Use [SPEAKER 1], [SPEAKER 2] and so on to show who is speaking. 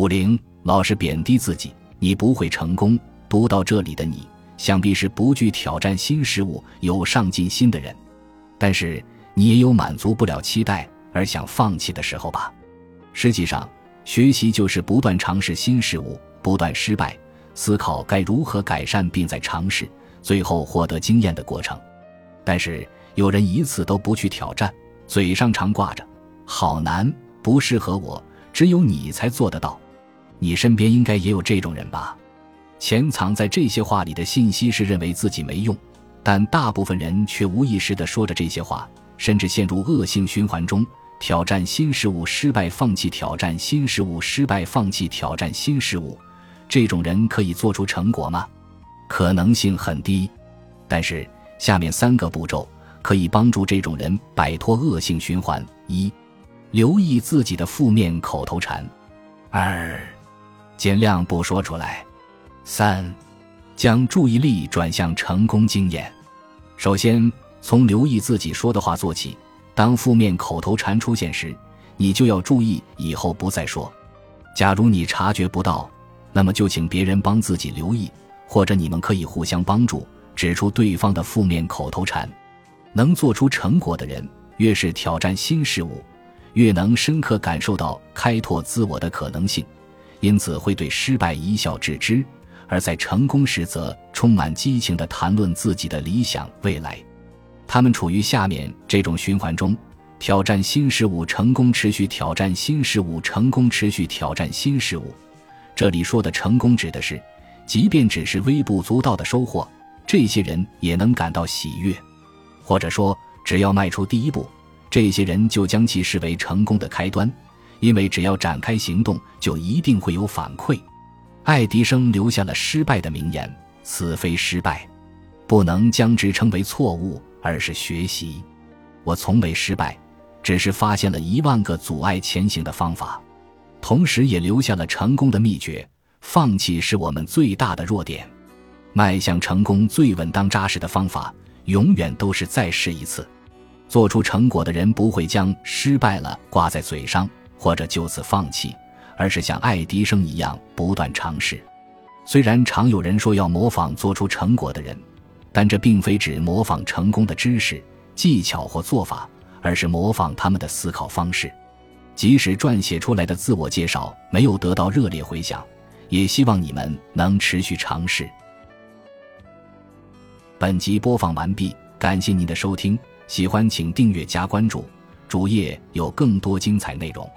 [SPEAKER 1] 五零老是贬低自己，你不会成功。读到这里的你，想必是不惧挑战新事物、有上进心的人。但是你也有满足不了期待而想放弃的时候吧？实际上，学习就是不断尝试新事物，不断失败，思考该如何改善，并在尝试，最后获得经验的过程。但是有人一次都不去挑战，嘴上常挂着“好难，不适合我”，只有你才做得到。你身边应该也有这种人吧？潜藏在这些话里的信息是认为自己没用，但大部分人却无意识地说着这些话，甚至陷入恶性循环中：挑战新事物失败，放弃；挑战新事物失败，放弃；挑战新事物。这种人可以做出成果吗？可能性很低。但是下面三个步骤可以帮助这种人摆脱恶性循环：一、留意自己的负面口头禅；二、尽量不说出来。三，将注意力转向成功经验。首先，从留意自己说的话做起。当负面口头禅出现时，你就要注意，以后不再说。假如你察觉不到，那么就请别人帮自己留意，或者你们可以互相帮助，指出对方的负面口头禅。能做出成果的人，越是挑战新事物，越能深刻感受到开拓自我的可能性，因此会对失败一笑置之。而在成功时，则充满激情地谈论自己的理想未来。他们处于下面这种循环中：挑战新事物，成功持续；挑战新事物，成功持续；挑战新事物。这里说的成功，指的是，即便只是微不足道的收获，这些人也能感到喜悦；或者说，只要迈出第一步，这些人就将其视为成功的开端，因为只要展开行动，就一定会有反馈。爱迪生留下了失败的名言：“此非失败，不能将之称为错误，而是学习。我从未失败，只是发现了一万个阻碍前行的方法，同时也留下了成功的秘诀。放弃是我们最大的弱点，迈向成功最稳当扎实的方法，永远都是再试一次。做出成果的人不会将失败了挂在嘴上，或者就此放弃。”而是像爱迪生一样不断尝试。虽然常有人说要模仿做出成果的人，但这并非指模仿成功的知识、技巧或做法，而是模仿他们的思考方式。即使撰写出来的自我介绍没有得到热烈回响，也希望你们能持续尝试。本集播放完毕，感谢您的收听，喜欢请订阅加关注，主页有更多精彩内容。